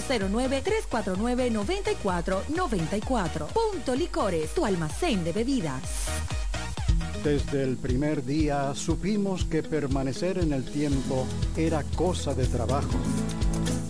Speaker 4: 809-349-9494. Punto Licores, tu almacén de bebidas.
Speaker 42: Desde el primer día supimos que permanecer en el tiempo era cosa de trabajo.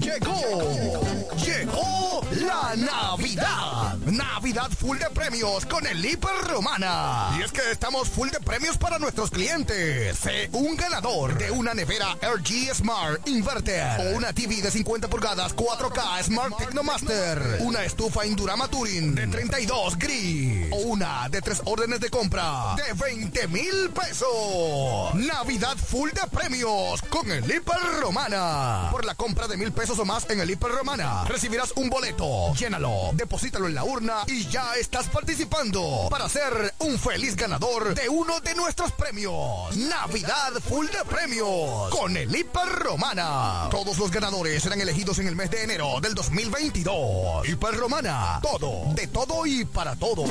Speaker 43: Llegó, llegó la Navidad. Navidad full de premios con el Hiper Romana. Y es que estamos full de premios para nuestros clientes. Un ganador de una nevera RG Smart Inverter o una TV de 50 pulgadas 4K Smart Technomaster, una estufa Indurama Touring de 32 gris o una de tres órdenes de compra de 20 mil pesos. Navidad full de premios con el Hiper Romana. Por la compra de mil pesos o más en el Hiper Romana, recibirás un boleto. Llénalo, deposítalo en la urna y ya estás participando para ser un feliz ganador de uno de nuestros premios. Navidad full de premios con el Hiper Romana. Todos los ganadores serán elegidos en el mes de enero del 2022. Hiper Romana, todo, de todo y para todos.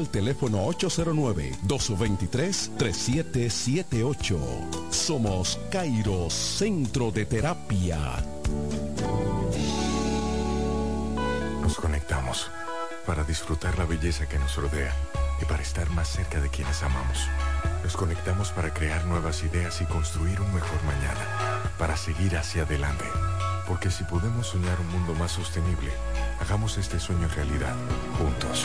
Speaker 33: al teléfono 809-223-3778. Somos Cairo Centro de Terapia.
Speaker 44: Nos conectamos para disfrutar la belleza que nos rodea y para estar más cerca de quienes amamos. Nos conectamos para crear nuevas ideas y construir un mejor mañana, para seguir hacia adelante. Porque si podemos soñar un mundo más sostenible, hagamos este sueño realidad, juntos.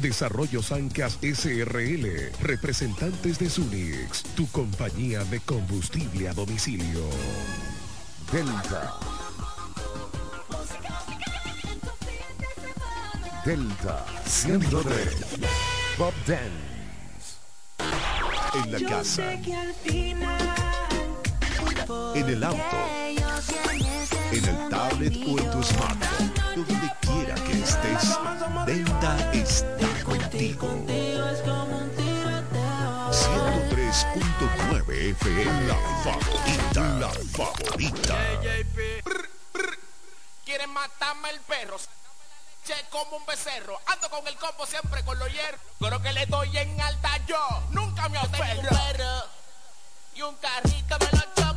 Speaker 9: Desarrollo Sancas SRL, representantes de Sunix, tu compañía de combustible a domicilio.
Speaker 22: Delta. Delta 103. Bob Dance.
Speaker 9: En la casa, en el auto, en el tablet o en tu smartphone, donde quiera que estés, Delta FM, la favorita, la favorita.
Speaker 45: Quieren matarme el perro. Che como un becerro. Ando con el combo siempre con los hierros. Creo que le doy en alta yo. Nunca me un perro. Y un carrito me lo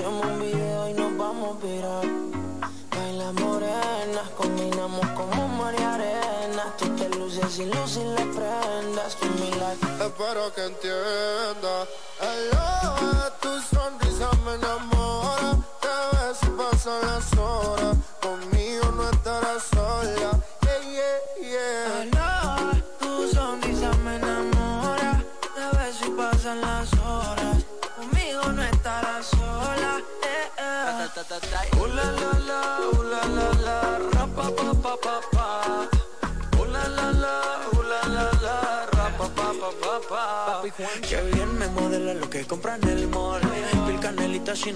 Speaker 16: Russian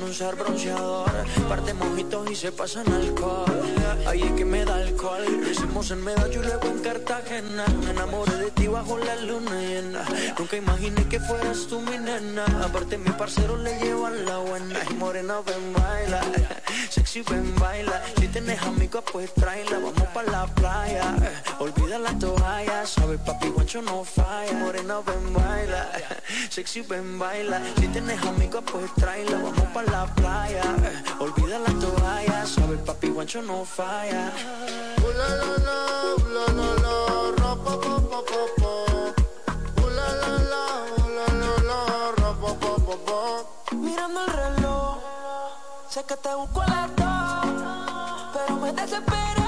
Speaker 16: usar bronceador. Parte mojitos y se pasan alcohol. Ahí es que me da alcohol. Lo hicimos en Medallo y luego en Cartagena. Me enamoré de ti bajo la luna llena. Nunca imaginé que fueras tú mi nena. Aparte mi parcero le llevan la buena. Y morena ven baila. Sexy ven baila. Si tienes amigos pues tráela. Vamos pa' la playa. Olvida la toalla. Sabes papi guancho no falla. Morena ven baila. Sexy ven baila. Si tienes amigos pues tráela. Vamos pa' la playa. Olvida la toalla. Sabes papi guancho no falla.
Speaker 15: Uh, la, la, la, uh, la, la, ra, pa, pa, pa, pa, pa. Uh, la, la, la, uh, la, la, ra, pa, pa, pa, pa.
Speaker 46: Mirando el reloj, sé que te busco a las dos, pero me desesperé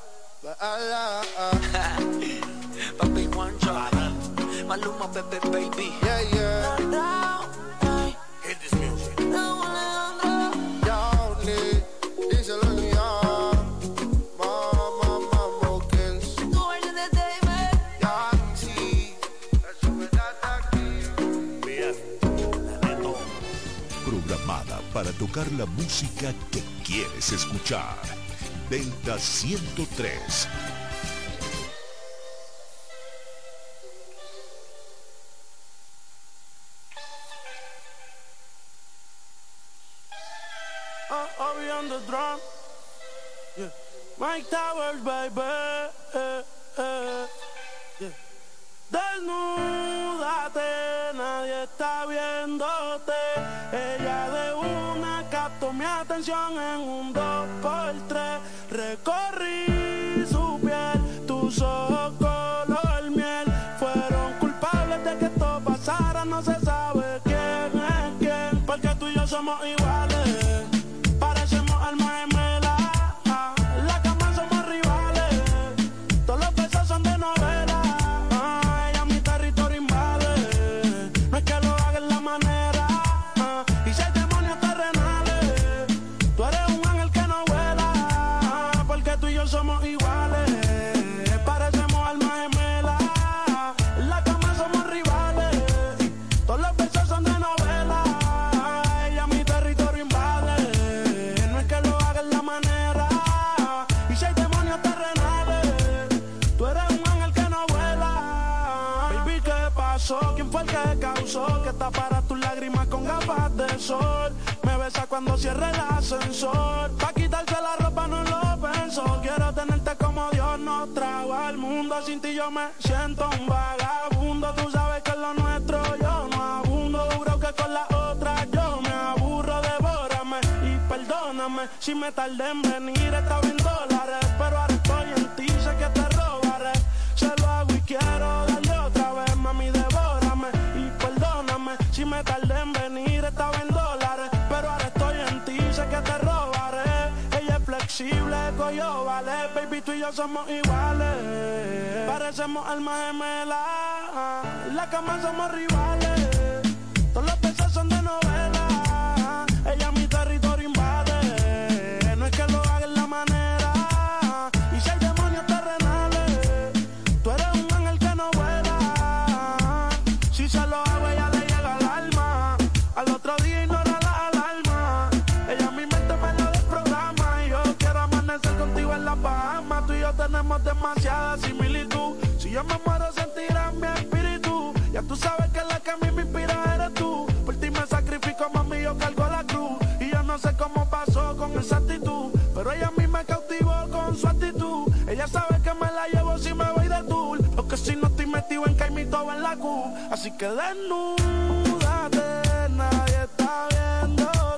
Speaker 15: [laughs]
Speaker 16: Papi Juancho. Maluma, bebé, baby.
Speaker 15: Yeah, yeah.
Speaker 47: Hit this music.
Speaker 15: Johnny, díselo ya. Mama, mambo kills. Yancy, eso me da aquí.
Speaker 9: Programada para tocar la música que quieres escuchar. Delta 103.
Speaker 38: Uh, I'll be on the drum. Yeah. Mike Towers, baby. Eh. Yeah. Desnúdate, nadie está viéndote. Ella de una captó mi atención en un dos por tres. Recorrí su piel, tus ojos Me besa cuando cierre el ascensor. Pa' quitarse la ropa no lo pensó. Quiero tenerte como Dios nos trajo al mundo. Sin ti yo me siento un vagabundo. Tú sabes que es lo nuestro yo no abundo. Duro que con la otra yo me aburro. Devórame y perdóname si me tardé en venir. Estaba en dólares, pero ahora estoy en ti. Sé que te robaré. Se lo hago y quiero Flexible, coyo vale. Baby, tú y yo somos iguales. Parecemos almas gemelas. En la cama somos rivales. Todos los besos son de novela. Ella mi demasiada similitud. Si yo me muero, sentirás mi espíritu. Ya tú sabes que la que a mí me inspira eres tú. Por ti me sacrifico, mami, yo cargo la cruz. Y yo no sé cómo pasó con esa actitud. Pero ella a mí me cautivó con su actitud. Ella sabe que me la llevo si me voy de tour. Porque si no estoy metido en Caimito en la Q. Así que desnúdate, nadie está viéndote.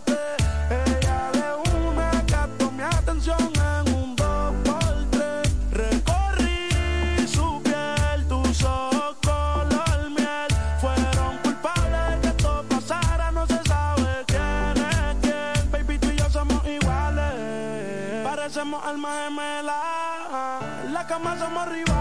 Speaker 38: Cama somos rivales.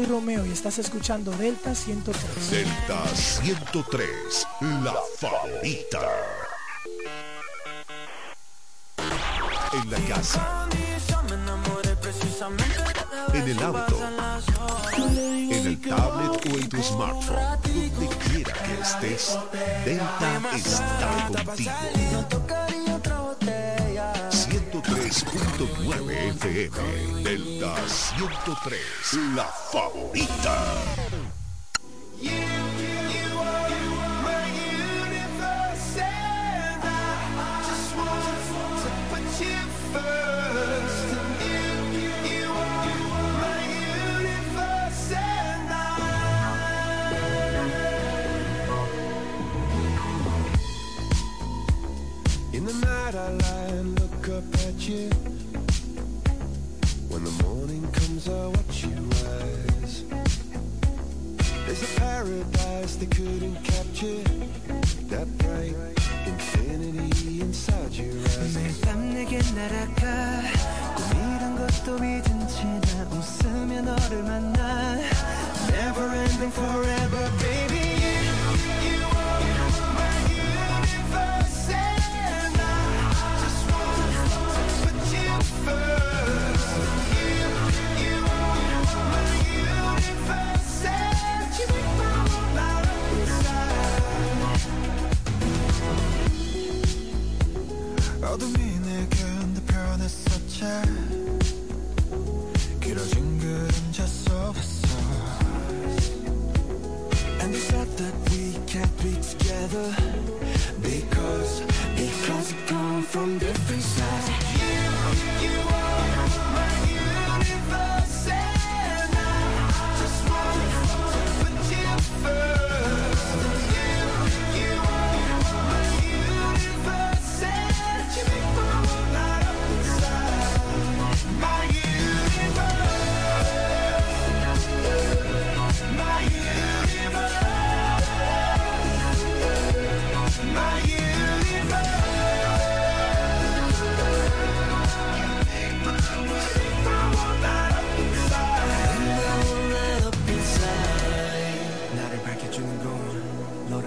Speaker 48: Soy Romeo y estás escuchando Delta 103.
Speaker 9: Delta 103, la favorita. En la casa, en el auto, en el tablet o en tu smartphone, donde quiera que estés, Delta está contigo. 103, la favorita.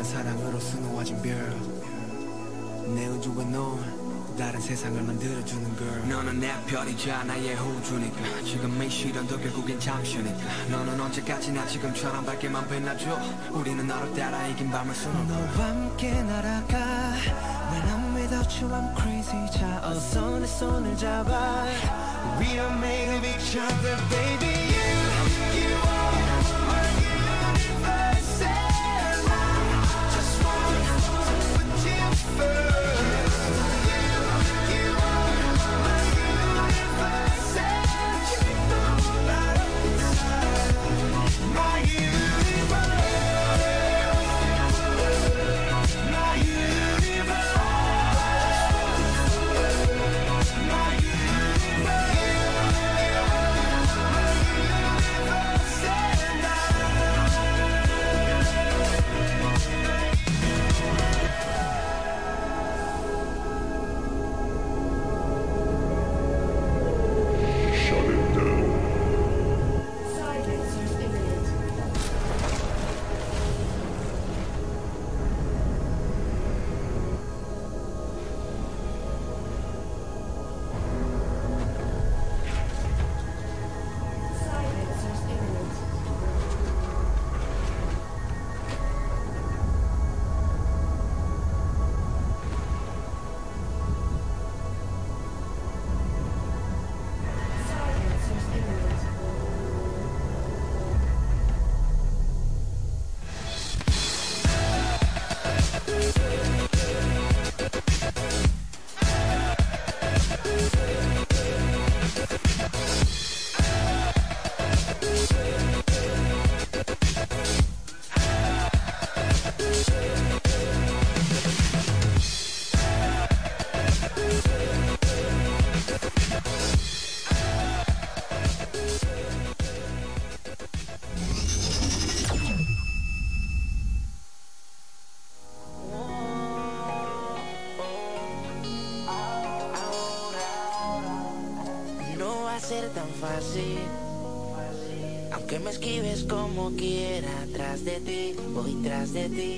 Speaker 14: 건 너란 사랑으로 수놓아진 별내 우주와 넌 다른 세상을 만들어주는 걸. 너는 내 별이자 나의 호주니까. 지금 이 시련도 결국엔 잠시니까. 너는 언제까지나 지금처럼 밝게만 빛나줘. 우리는 너를 따라 이긴 밤을 수놓아
Speaker 11: 너와 함께 날아가. When I'm without you I'm crazy. 자 어서 내 손을 잡아. We are made of each other baby
Speaker 49: tras de.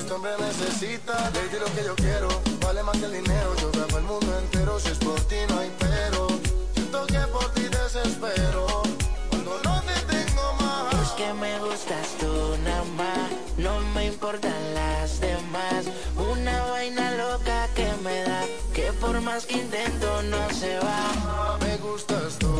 Speaker 15: Este hombre necesita. Lady, lo que yo quiero, vale más que el dinero. Yo grabo el mundo entero, si es por ti no hay pero. Siento que por ti desespero, cuando no te tengo más.
Speaker 49: Es que me gustas tú nada más, no me importan las demás. Una vaina loca que me da, que por más que intento no se va.
Speaker 15: Me gustas tú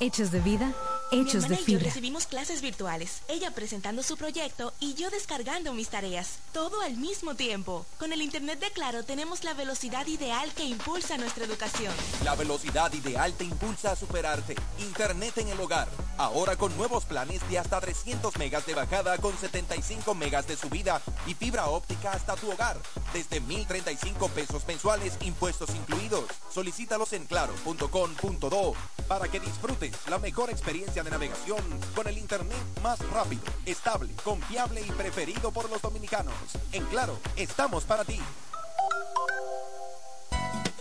Speaker 50: hechos de vida,
Speaker 37: Mi
Speaker 50: hechos de
Speaker 37: hermana y yo
Speaker 50: fibra.
Speaker 37: recibimos clases virtuales, ella presentando su proyecto y yo descargando mis tareas, todo al mismo tiempo. Con el Internet de Claro tenemos la velocidad ideal que impulsa nuestra educación.
Speaker 8: La velocidad ideal te impulsa a superarte. Internet en el hogar. Ahora con nuevos planes de hasta 300 megas de bajada con 75 megas de subida y fibra óptica hasta tu hogar. Desde 1035 pesos mensuales, impuestos incluidos. Solicítalos en claro.com.do para que disfrutes la mejor experiencia de navegación con el Internet más rápido, estable, confiable y preferido por los dominicanos. En Claro, estamos para ti.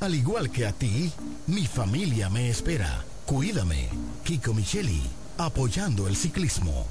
Speaker 51: Al igual que a ti, mi familia me espera. Cuídame, Kiko Micheli, apoyando el ciclismo.